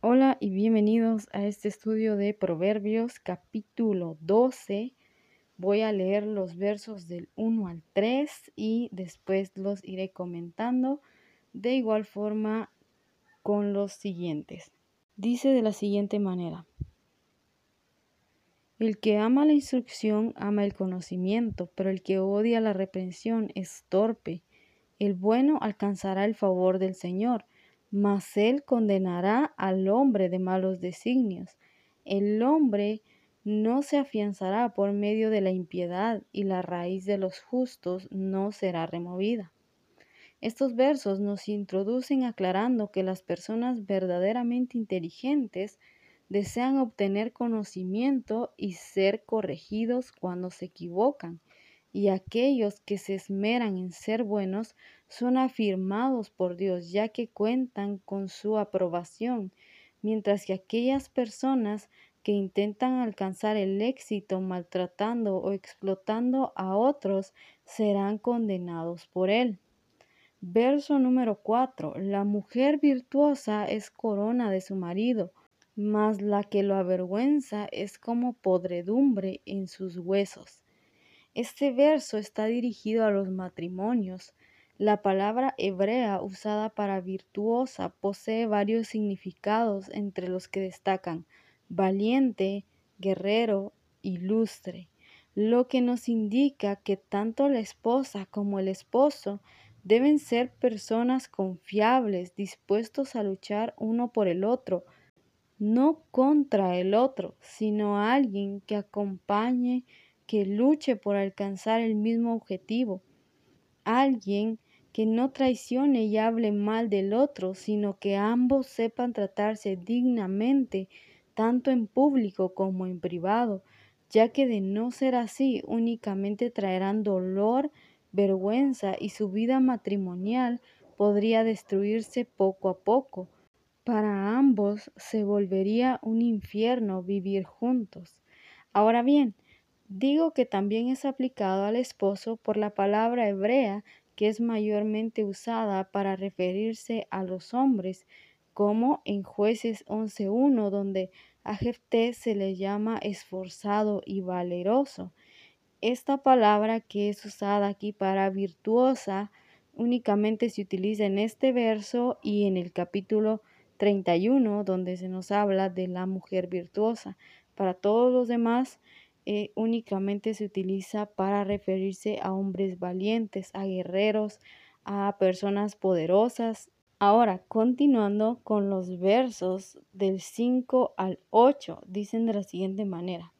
Hola y bienvenidos a este estudio de Proverbios capítulo 12. Voy a leer los versos del 1 al 3 y después los iré comentando de igual forma con los siguientes. Dice de la siguiente manera. El que ama la instrucción ama el conocimiento, pero el que odia la reprensión es torpe. El bueno alcanzará el favor del Señor mas él condenará al hombre de malos designios. El hombre no se afianzará por medio de la impiedad y la raíz de los justos no será removida. Estos versos nos introducen aclarando que las personas verdaderamente inteligentes desean obtener conocimiento y ser corregidos cuando se equivocan y aquellos que se esmeran en ser buenos son afirmados por Dios, ya que cuentan con su aprobación, mientras que aquellas personas que intentan alcanzar el éxito maltratando o explotando a otros serán condenados por él. Verso número 4. La mujer virtuosa es corona de su marido, mas la que lo avergüenza es como podredumbre en sus huesos. Este verso está dirigido a los matrimonios. La palabra hebrea usada para virtuosa posee varios significados entre los que destacan valiente, guerrero, ilustre, lo que nos indica que tanto la esposa como el esposo deben ser personas confiables, dispuestos a luchar uno por el otro, no contra el otro, sino alguien que acompañe que luche por alcanzar el mismo objetivo. Alguien que no traicione y hable mal del otro, sino que ambos sepan tratarse dignamente, tanto en público como en privado, ya que de no ser así únicamente traerán dolor, vergüenza y su vida matrimonial podría destruirse poco a poco. Para ambos se volvería un infierno vivir juntos. Ahora bien, Digo que también es aplicado al esposo por la palabra hebrea que es mayormente usada para referirse a los hombres, como en jueces 11.1, donde a Jefté se le llama esforzado y valeroso. Esta palabra que es usada aquí para virtuosa únicamente se utiliza en este verso y en el capítulo 31, donde se nos habla de la mujer virtuosa. Para todos los demás, eh, únicamente se utiliza para referirse a hombres valientes, a guerreros, a personas poderosas. Ahora, continuando con los versos del 5 al 8, dicen de la siguiente manera.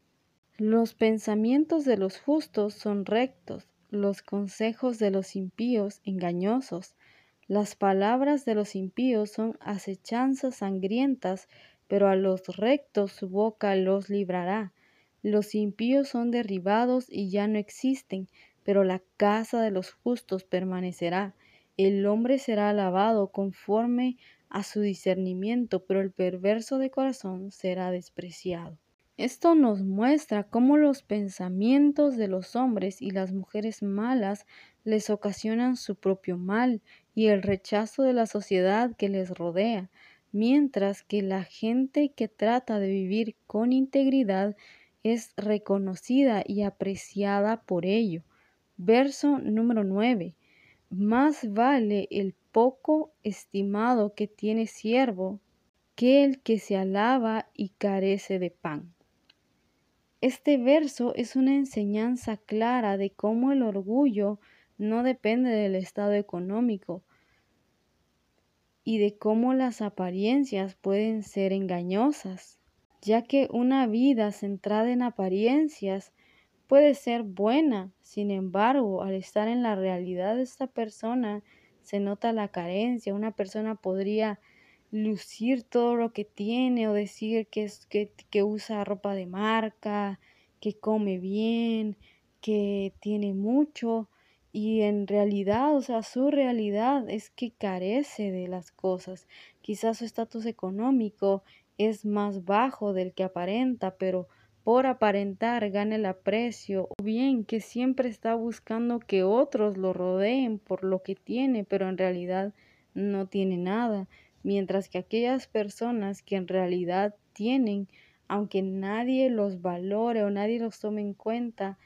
Los pensamientos de los justos son rectos, los consejos de los impíos engañosos. Las palabras de los impíos son acechanzas sangrientas, pero a los rectos su boca los librará. Los impíos son derribados y ya no existen, pero la casa de los justos permanecerá. El hombre será alabado conforme a su discernimiento, pero el perverso de corazón será despreciado. Esto nos muestra cómo los pensamientos de los hombres y las mujeres malas les ocasionan su propio mal y el rechazo de la sociedad que les rodea, mientras que la gente que trata de vivir con integridad es reconocida y apreciada por ello. Verso número 9. Más vale el poco estimado que tiene siervo que el que se alaba y carece de pan. Este verso es una enseñanza clara de cómo el orgullo no depende del estado económico y de cómo las apariencias pueden ser engañosas ya que una vida centrada en apariencias puede ser buena, sin embargo, al estar en la realidad de esta persona se nota la carencia. Una persona podría lucir todo lo que tiene o decir que, es, que, que usa ropa de marca, que come bien, que tiene mucho, y en realidad, o sea, su realidad es que carece de las cosas. Quizás su estatus económico es más bajo del que aparenta, pero por aparentar gane el aprecio, o bien que siempre está buscando que otros lo rodeen por lo que tiene, pero en realidad no tiene nada, mientras que aquellas personas que en realidad tienen, aunque nadie los valore o nadie los tome en cuenta,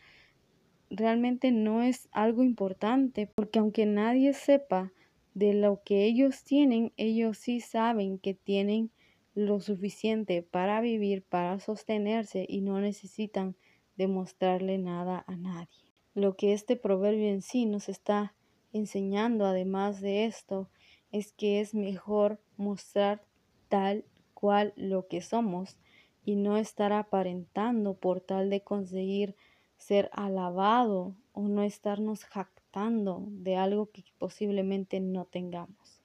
realmente no es algo importante, porque aunque nadie sepa de lo que ellos tienen, ellos sí saben que tienen lo suficiente para vivir, para sostenerse y no necesitan demostrarle nada a nadie. Lo que este proverbio en sí nos está enseñando, además de esto, es que es mejor mostrar tal cual lo que somos y no estar aparentando por tal de conseguir ser alabado o no estarnos jactando de algo que posiblemente no tengamos.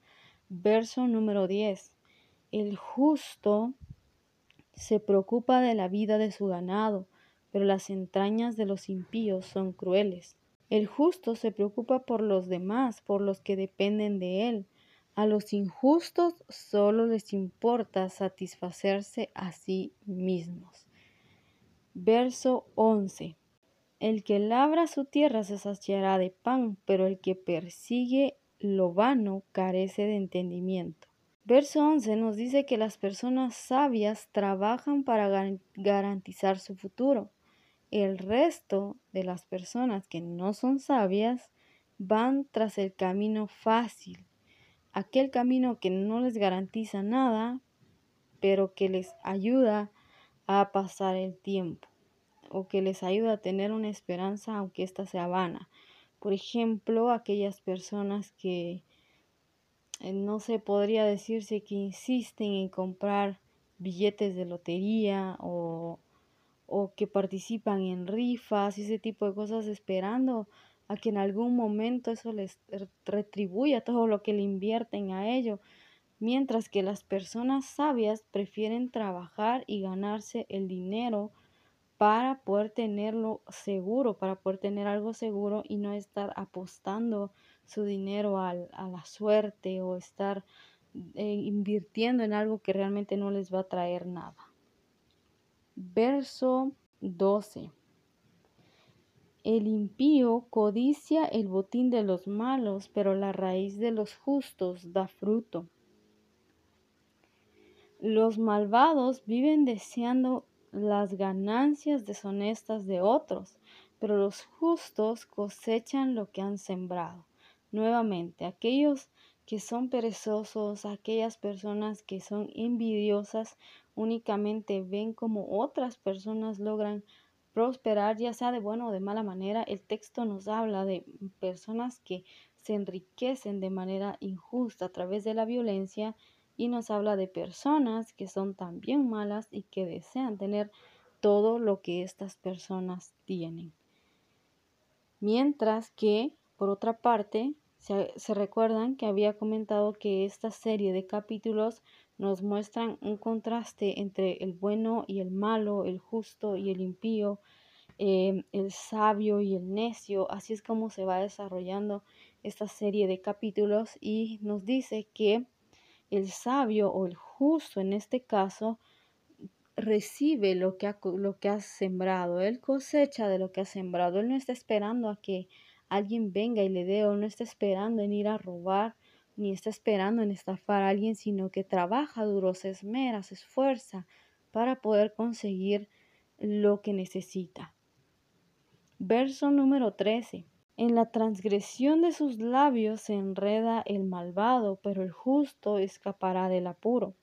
Verso número 10. El justo se preocupa de la vida de su ganado, pero las entrañas de los impíos son crueles. El justo se preocupa por los demás, por los que dependen de él. A los injustos solo les importa satisfacerse a sí mismos. Verso 11. El que labra su tierra se saciará de pan, pero el que persigue lo vano carece de entendimiento. Verso 11 nos dice que las personas sabias trabajan para garantizar su futuro. El resto de las personas que no son sabias van tras el camino fácil, aquel camino que no les garantiza nada, pero que les ayuda a pasar el tiempo o que les ayuda a tener una esperanza aunque ésta sea vana. Por ejemplo, aquellas personas que no se podría decirse que insisten en comprar billetes de lotería o o que participan en rifas y ese tipo de cosas esperando a que en algún momento eso les retribuya todo lo que le invierten a ello, mientras que las personas sabias prefieren trabajar y ganarse el dinero para poder tenerlo seguro, para poder tener algo seguro y no estar apostando su dinero a la suerte o estar eh, invirtiendo en algo que realmente no les va a traer nada. Verso 12. El impío codicia el botín de los malos, pero la raíz de los justos da fruto. Los malvados viven deseando las ganancias deshonestas de otros, pero los justos cosechan lo que han sembrado. Nuevamente, aquellos que son perezosos, aquellas personas que son envidiosas, únicamente ven como otras personas logran prosperar, ya sea de buena o de mala manera. El texto nos habla de personas que se enriquecen de manera injusta a través de la violencia y nos habla de personas que son también malas y que desean tener todo lo que estas personas tienen. Mientras que, por otra parte, se, recuerdan que había comentado que esta serie de capítulos nos muestran un contraste entre el bueno y el malo, el justo y el impío, em, el sabio y el necio. Así es como se va desarrollando esta serie de capítulos y nos dice que el sabio o el justo en este caso recibe lo que ha, lo que ha sembrado, él cosecha de lo que ha sembrado, él no está esperando a que alguien venga y le dé o no está esperando en ir a robar, ni está esperando en estafar a alguien, sino que trabaja duro, se esmera, se esfuerza para poder conseguir lo que necesita. Verso número 13. En la transgresión de sus labios se enreda el malvado, pero el justo escapará del apuro.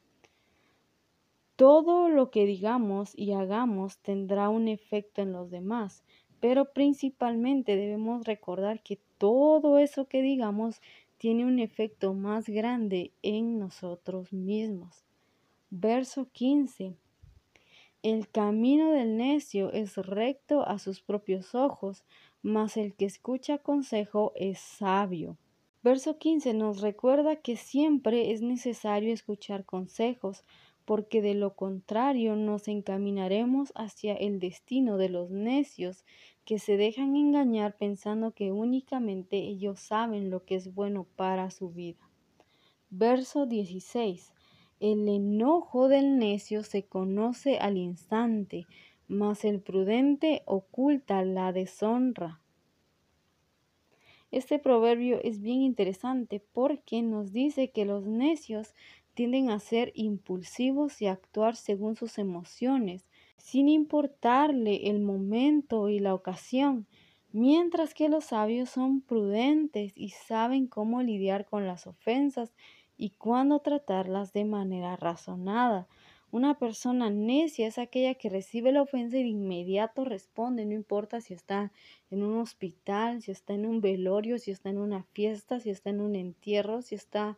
Todo lo que digamos y hagamos tendrá un efecto en los demás, pero principalmente debemos recordar que todo eso que digamos tiene un efecto más grande en nosotros mismos. Verso 15. El camino del necio es recto a sus propios ojos, mas el que escucha consejo es sabio. Verso 15 nos recuerda que siempre es necesario escuchar consejos, porque de lo contrario nos encaminaremos hacia el destino de los necios que se dejan engañar pensando que únicamente ellos saben lo que es bueno para su vida. Verso 16. El enojo del necio se conoce al instante, mas el prudente oculta la deshonra. Este proverbio es bien interesante porque nos dice que los necios tienden a ser impulsivos y actuar según sus emociones, sin importarle el momento y la ocasión, mientras que los sabios son prudentes y saben cómo lidiar con las ofensas y cuándo tratarlas de manera razonada. Una persona necia es aquella que recibe la ofensa y de inmediato responde, no importa si está en un hospital, si está en un velorio, si está en una fiesta, si está en un entierro, si está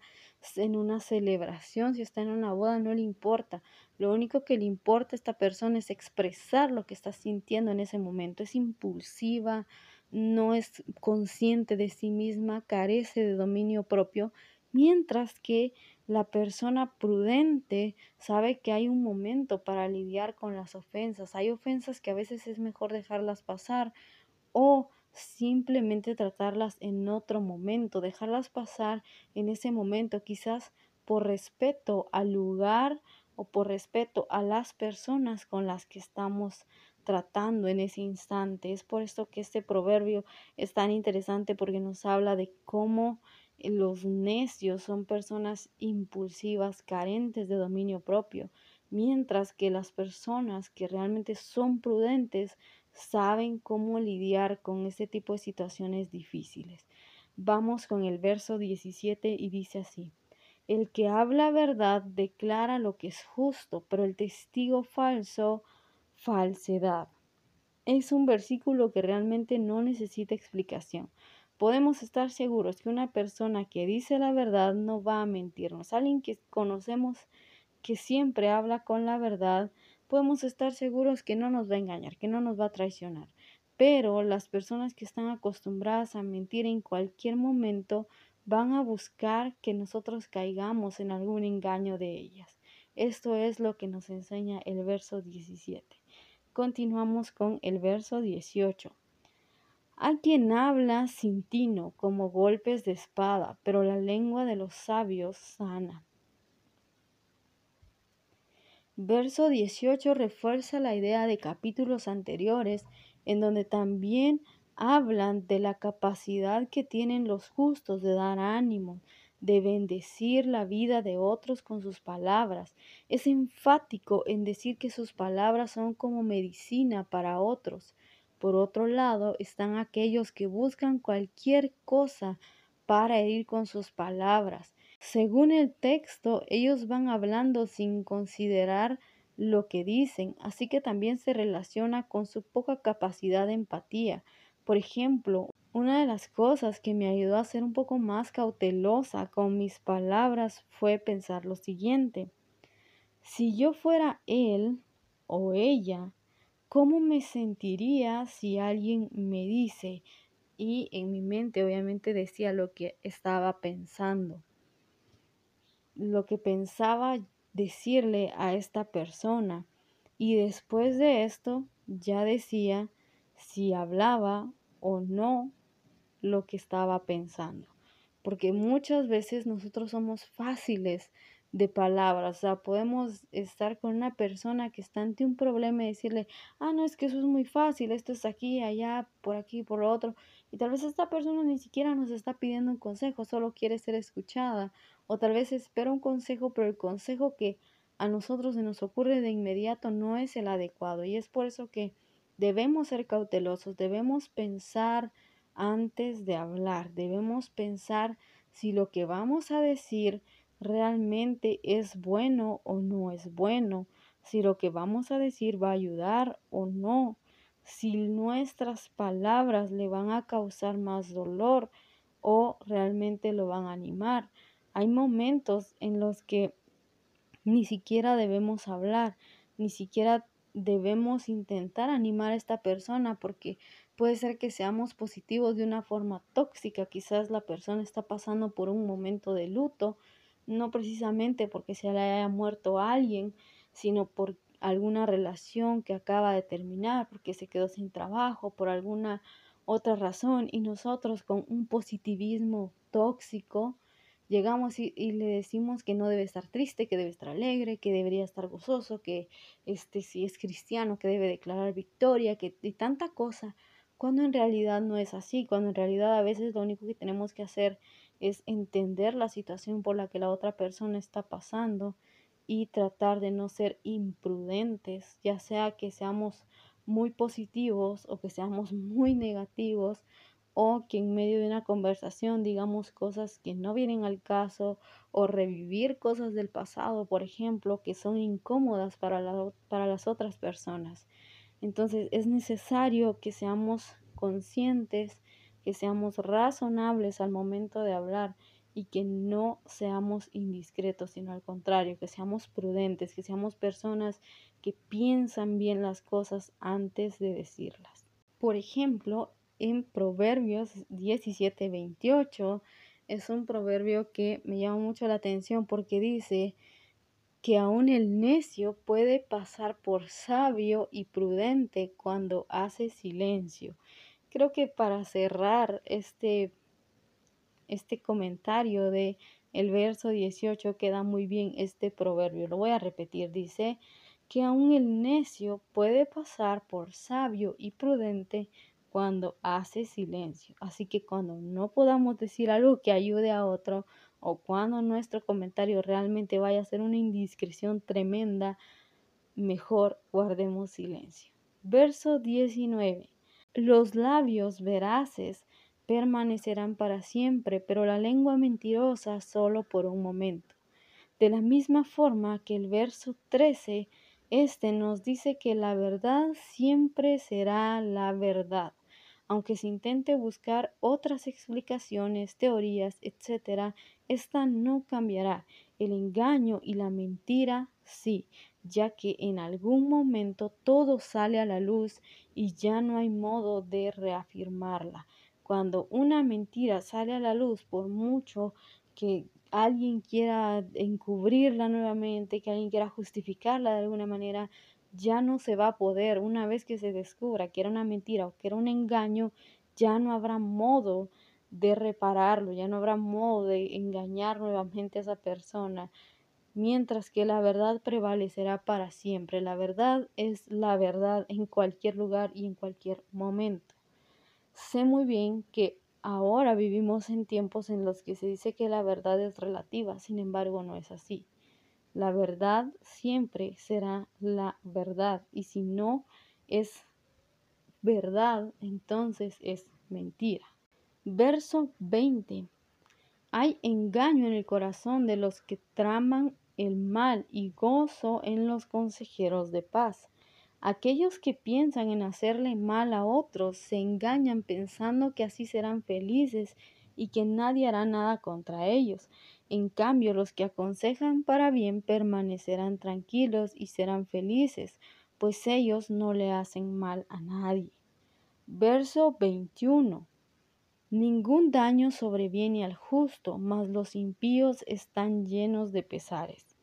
en una celebración, si está en una boda, no le importa. Lo único que le importa a esta persona es expresar lo que está sintiendo en ese momento. Es impulsiva, no es consciente de sí misma, carece de dominio propio, mientras que la persona prudente sabe que hay un momento para lidiar con las ofensas. Hay ofensas que a veces es mejor dejarlas pasar o simplemente tratarlas en otro momento, dejarlas pasar en ese momento, quizás por respeto al lugar o por respeto a las personas con las que estamos tratando en ese instante. Es por esto que este proverbio es tan interesante porque nos habla de cómo los necios son personas impulsivas, carentes de dominio propio, mientras que las personas que realmente son prudentes saben cómo lidiar con este tipo de situaciones difíciles. Vamos con el verso 17 y dice así. El que habla verdad declara lo que es justo, pero el testigo falso, falsedad. Es un versículo que realmente no necesita explicación podemos estar seguros que una persona que dice la verdad no va a mentirnos. Alguien que conocemos que siempre habla con la verdad, podemos estar seguros que no nos va a engañar, que no nos va a traicionar. Pero las personas que están acostumbradas a mentir en cualquier momento van a buscar que nosotros caigamos en algún engaño de ellas. Esto es lo que nos enseña el verso 17. Continuamos con el verso 18. Hay quien habla sin tino, como golpes de espada, pero la lengua de los sabios sana. Verso 18 refuerza la idea de capítulos anteriores, en donde también hablan de la capacidad que tienen los justos de dar ánimo, de bendecir la vida de otros con sus palabras. Es enfático en decir que sus palabras son como medicina para otros. Por otro lado, están aquellos que buscan cualquier cosa para herir con sus palabras. Según el texto, ellos van hablando sin considerar lo que dicen, así que también se relaciona con su poca capacidad de empatía. Por ejemplo, una de las cosas que me ayudó a ser un poco más cautelosa con mis palabras fue pensar lo siguiente. Si yo fuera él o ella, ¿Cómo me sentiría si alguien me dice? Y en mi mente obviamente decía lo que estaba pensando. Lo que pensaba decirle a esta persona. Y después de esto ya decía si hablaba o no lo que estaba pensando. Porque muchas veces nosotros somos fáciles de palabras. O sea, podemos estar con una persona que está ante un problema y decirle, ah, no, es que eso es muy fácil, esto es aquí, allá, por aquí, por lo otro. Y tal vez esta persona ni siquiera nos está pidiendo un consejo, solo quiere ser escuchada. O tal vez espera un consejo, pero el consejo que a nosotros se nos ocurre de inmediato no es el adecuado. Y es por eso que debemos ser cautelosos, debemos pensar antes de hablar, debemos pensar si lo que vamos a decir realmente es bueno o no es bueno, si lo que vamos a decir va a ayudar o no, si nuestras palabras le van a causar más dolor o realmente lo van a animar. Hay momentos en los que ni siquiera debemos hablar, ni siquiera debemos intentar animar a esta persona porque puede ser que seamos positivos de una forma tóxica, quizás la persona está pasando por un momento de luto no precisamente porque se le haya muerto alguien, sino por alguna relación que acaba de terminar, porque se quedó sin trabajo, por alguna otra razón, y nosotros con un positivismo tóxico llegamos y, le decimos que no debe estar triste, que debe estar alegre, que debería estar gozoso, que este si es cristiano, que debe declarar victoria, que y tanta cosa, cuando en realidad no es así, cuando en realidad a veces lo único que tenemos que hacer es entender la situación por la que la otra persona está pasando y tratar de no ser imprudentes, ya sea que seamos muy positivos o que seamos muy negativos o que en medio de una conversación digamos cosas que no vienen al caso o revivir cosas del pasado, por ejemplo, que son incómodas para, para las otras personas. Entonces es necesario que seamos conscientes, que seamos razonables al momento de hablar y que no seamos indiscretos, sino al contrario, que seamos prudentes, que seamos personas que piensan bien las cosas antes de decirlas. Por ejemplo, en Proverbios 17:28 es un proverbio que me llama mucho la atención porque dice que aún el necio puede pasar por sabio y prudente cuando hace silencio. Creo que para cerrar este, este comentario de el verso 18 queda muy bien este proverbio. Lo voy a repetir. Dice que aún el necio puede pasar por sabio y prudente cuando hace silencio. Así que cuando no podamos decir algo que ayude a otro o cuando nuestro comentario realmente vaya a ser una indiscreción tremenda, mejor guardemos silencio. Verso 19. Los labios veraces permanecerán para siempre, pero la lengua mentirosa solo por un momento. De la misma forma que el verso 13 este nos dice que la verdad siempre será la verdad. Aunque se intente buscar otras explicaciones, teorías, etc., esta no cambiará. El engaño y la mentira sí, ya que en algún momento todo sale a la luz y ya no hay modo de reafirmarla. Cuando una mentira sale a la luz, por mucho que alguien quiera encubrirla nuevamente, que alguien quiera justificarla de alguna manera, ya no se va a poder. Una vez que se descubra que era una mentira o que era un engaño, ya no habrá modo de repararlo, ya no habrá modo de engañar nuevamente a esa persona, mientras que la verdad prevalecerá para siempre. La verdad es la verdad en cualquier lugar y en cualquier momento. Sé muy bien que Ahora vivimos en tiempos en los que se dice que la verdad es relativa, sin embargo no es así. La verdad siempre será la verdad y si no es verdad, entonces es mentira. Verso 20. Hay engaño en el corazón de los que traman el mal y gozo en los consejeros de paz. Aquellos que piensan en hacerle mal a otros se engañan pensando que así serán felices y que nadie hará nada contra ellos. En cambio, los que aconsejan para bien permanecerán tranquilos y serán felices, pues ellos no le hacen mal a nadie. Verso 21. Ningún daño sobreviene al justo, mas los impíos están llenos de pesares.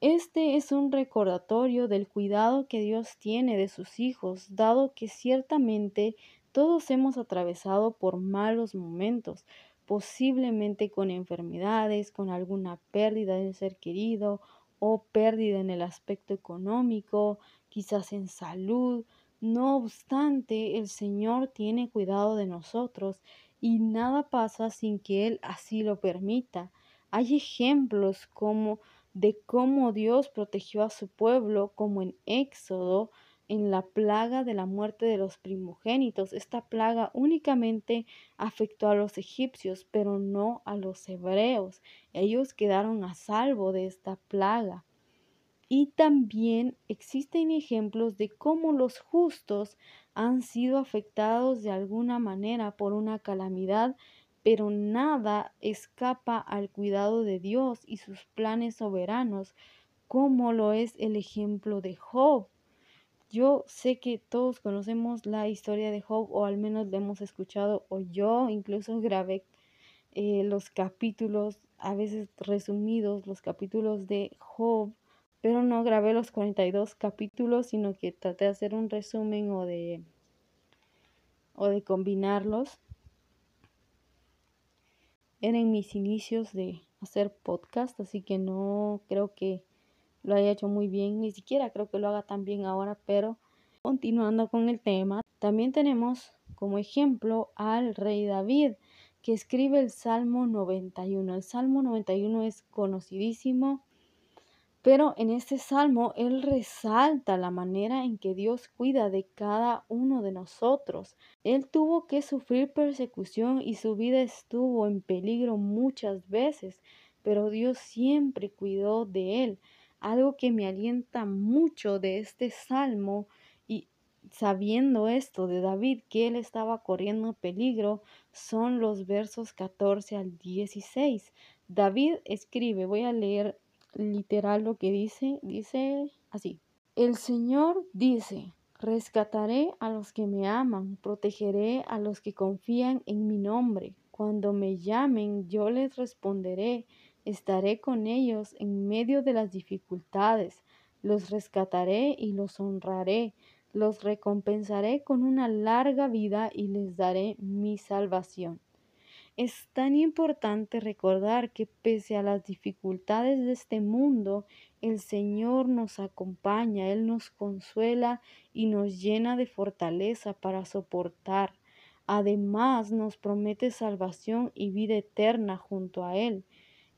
Este es un recordatorio del cuidado que Dios tiene de sus hijos, dado que ciertamente todos hemos atravesado por malos momentos, posiblemente con enfermedades, con alguna pérdida de un ser querido o pérdida en el aspecto económico, quizás en salud. No obstante, el Señor tiene cuidado de nosotros y nada pasa sin que Él así lo permita. Hay ejemplos como de cómo Dios protegió a su pueblo, como en Éxodo, en la plaga de la muerte de los primogénitos. Esta plaga únicamente afectó a los egipcios, pero no a los hebreos. Ellos quedaron a salvo de esta plaga. Y también existen ejemplos de cómo los justos han sido afectados de alguna manera por una calamidad pero nada escapa al cuidado de Dios y sus planes soberanos, como lo es el ejemplo de Job. Yo sé que todos conocemos la historia de Job, o al menos la hemos escuchado, o yo incluso grabé eh, los capítulos, a veces resumidos, los capítulos de Job, pero no grabé los 42 capítulos, sino que traté de hacer un resumen o de, o de combinarlos. Eran mis inicios de hacer podcast, así que no creo que lo haya hecho muy bien, ni siquiera creo que lo haga tan bien ahora, pero continuando con el tema, también tenemos como ejemplo al rey David, que escribe el Salmo 91. El Salmo 91 es conocidísimo, pero en este salmo él resalta la manera en que Dios cuida de cada uno de nosotros. Él tuvo que sufrir persecución y su vida estuvo en peligro muchas veces, pero Dios siempre cuidó de él. Algo que me alienta mucho de este salmo y sabiendo esto de David, que él estaba corriendo peligro, son los versos 14 al 16. David escribe, voy a leer literal lo que dice, dice así. El Señor dice, rescataré a los que me aman, protegeré a los que confían en mi nombre. Cuando me llamen, yo les responderé, estaré con ellos en medio de las dificultades, los rescataré y los honraré los recompensaré con una larga vida y les daré mi salvación. Es tan importante recordar que pese a las dificultades de este mundo, el Señor nos acompaña, Él nos consuela y nos llena de fortaleza para soportar. Además nos promete salvación y vida eterna junto a Él.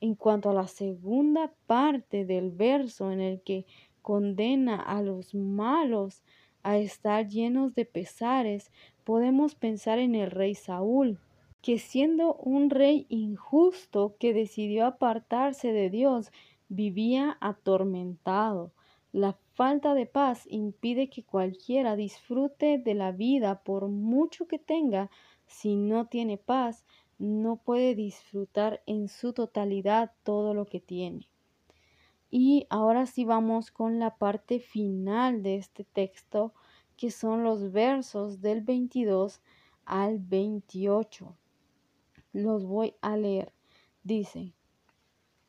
En cuanto a la segunda parte del verso en el que condena a los malos, a estar llenos de pesares, podemos pensar en el rey Saúl, que siendo un rey injusto que decidió apartarse de Dios, vivía atormentado. La falta de paz impide que cualquiera disfrute de la vida por mucho que tenga. Si no tiene paz, no puede disfrutar en su totalidad todo lo que tiene. Y ahora sí vamos con la parte final de este texto, que son los versos del 22 al 28. Los voy a leer. Dice,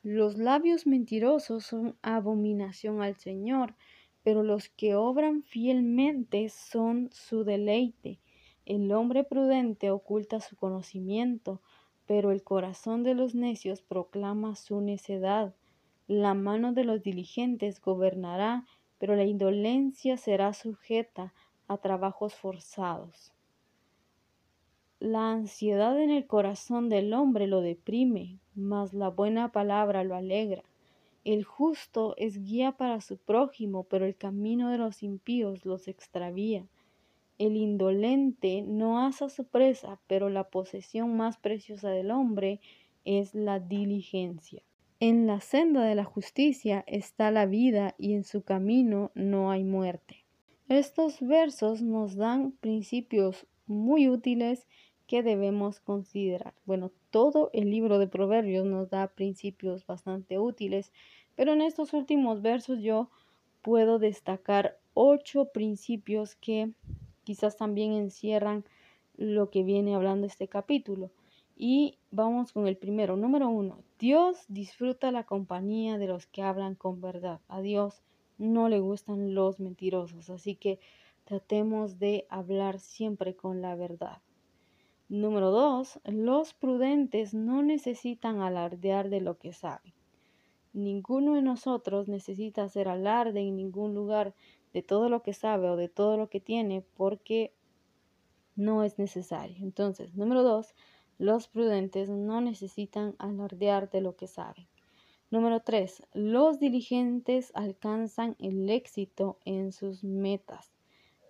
los labios mentirosos son abominación al Señor, pero los que obran fielmente son su deleite. El hombre prudente oculta su conocimiento, pero el corazón de los necios proclama su necedad. La mano de los diligentes gobernará, pero la indolencia será sujeta a trabajos forzados. La ansiedad en el corazón del hombre lo deprime, mas la buena palabra lo alegra. El justo es guía para su prójimo, pero el camino de los impíos los extravía. El indolente no asa su presa, pero la posesión más preciosa del hombre es la diligencia. En la senda de la justicia está la vida y en su camino no hay muerte. Estos versos nos dan principios muy útiles que debemos considerar. Bueno, todo el libro de Proverbios nos da principios bastante útiles, pero en estos últimos versos yo puedo destacar ocho principios que quizás también encierran lo que viene hablando este capítulo. Y vamos con el primero. Número uno, Dios disfruta la compañía de los que hablan con verdad. A Dios no le gustan los mentirosos, así que tratemos de hablar siempre con la verdad. Número dos, los prudentes no necesitan alardear de lo que saben. Ninguno de nosotros necesita hacer alarde en ningún lugar de todo lo que sabe o de todo lo que tiene porque no es necesario. Entonces, número dos, los prudentes no necesitan alardear de lo que saben. Número 3. Los diligentes alcanzan el éxito en sus metas.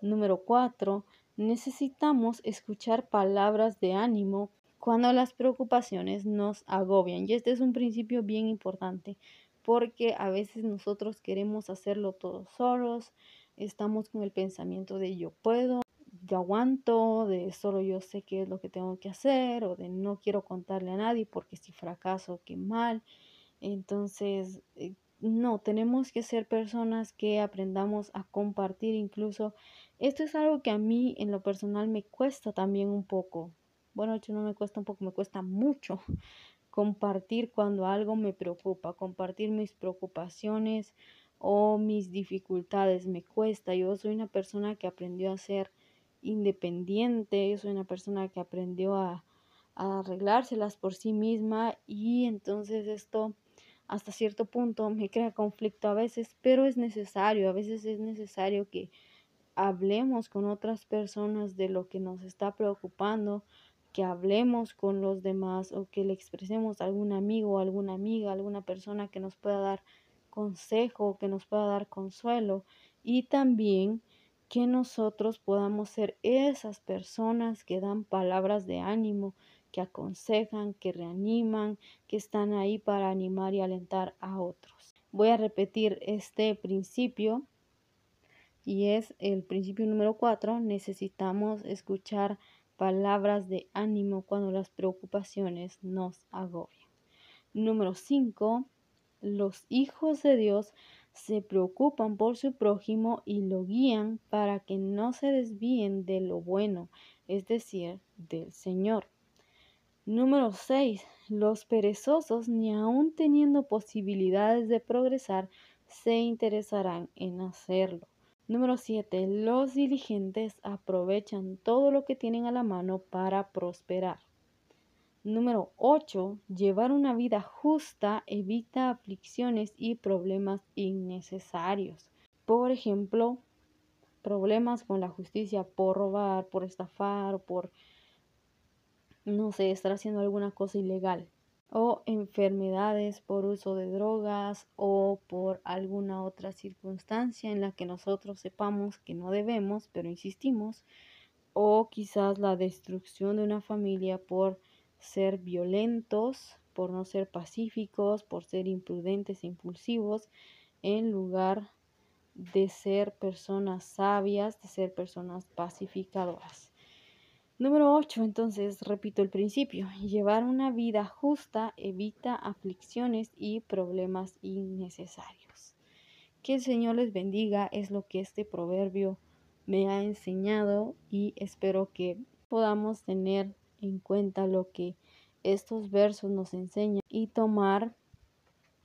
Número 4. Necesitamos escuchar palabras de ánimo cuando las preocupaciones nos agobian. Y este es un principio bien importante porque a veces nosotros queremos hacerlo todos solos, estamos con el pensamiento de yo puedo, yo aguanto, de solo yo sé qué es lo que tengo que hacer o de no quiero contarle a nadie porque si fracaso, qué mal. Entonces, eh, no, tenemos que ser personas que aprendamos a compartir incluso. Esto es algo que a mí en lo personal me cuesta también un poco. Bueno, hecho no me cuesta un poco, me cuesta mucho compartir cuando algo me preocupa, compartir mis preocupaciones o mis dificultades me cuesta. Yo soy una persona que aprendió a ser independiente, soy una persona que aprendió a, arreglárselas por sí misma y entonces esto hasta cierto punto me crea conflicto a veces, pero es necesario, a veces es necesario que hablemos con otras personas de lo que nos está preocupando que hablemos con los demás o que le expresemos a algún amigo alguna amiga, alguna persona que nos pueda dar consejo, que nos pueda dar consuelo y también que nosotros podamos ser esas personas que dan palabras de ánimo, que aconsejan, que reaniman, que están ahí para animar y alentar a otros. Voy a repetir este principio y es el principio número cuatro. Necesitamos escuchar palabras de ánimo cuando las preocupaciones nos agobian. Número cinco, los hijos de Dios se preocupan por su prójimo y lo guían para que no se desvíen de lo bueno, es decir, del Señor. Número 6. Los perezosos, ni aun teniendo posibilidades de progresar, se interesarán en hacerlo. Número 7. Los diligentes aprovechan todo lo que tienen a la mano para prosperar. Número 8. Llevar una vida justa evita aflicciones y problemas innecesarios. Por ejemplo, problemas con la justicia por robar, por estafar, por no sé, estar haciendo alguna cosa ilegal o enfermedades por uso de drogas o por alguna otra circunstancia en la que nosotros sepamos que no debemos, pero insistimos, o quizás la destrucción de una familia por ser violentos, por no ser pacíficos, por ser imprudentes e impulsivos, en lugar de ser personas sabias, de ser personas pacificadoras. Número 8, entonces, repito el principio, llevar una vida justa evita aflicciones y problemas innecesarios. Que el Señor les bendiga, es lo que este proverbio me ha enseñado y espero que podamos tener en cuenta lo que estos versos nos enseñan y tomar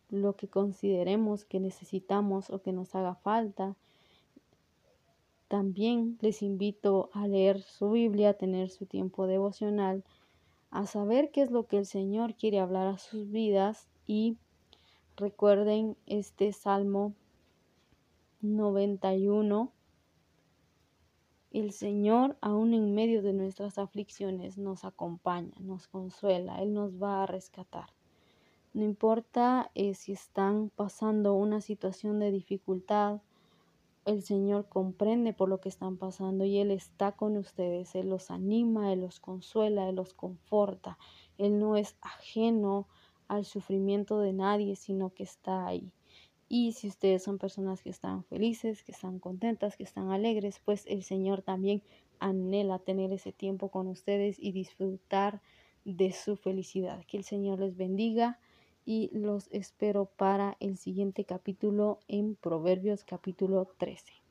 lo que consideremos que necesitamos o que nos haga falta también les invito a leer su Biblia, a tener su tiempo devocional, a saber qué es lo que el Señor quiere hablar a sus vidas y recuerden este Salmo 91. El Señor, aún en medio de nuestras aflicciones, nos acompaña, nos consuela, Él nos va a rescatar. No importa eh, si están pasando una situación de dificultad, el Señor comprende por lo que están pasando y Él está con ustedes. Él los anima, Él los consuela, Él los conforta. Él no es ajeno al sufrimiento de nadie, sino que está ahí. Y si ustedes son personas que están felices, que están contentas, que están alegres, pues el Señor también anhela tener ese tiempo con ustedes y disfrutar de su felicidad. Que el Señor les bendiga y los espero para el siguiente capítulo en Proverbios capítulo 13.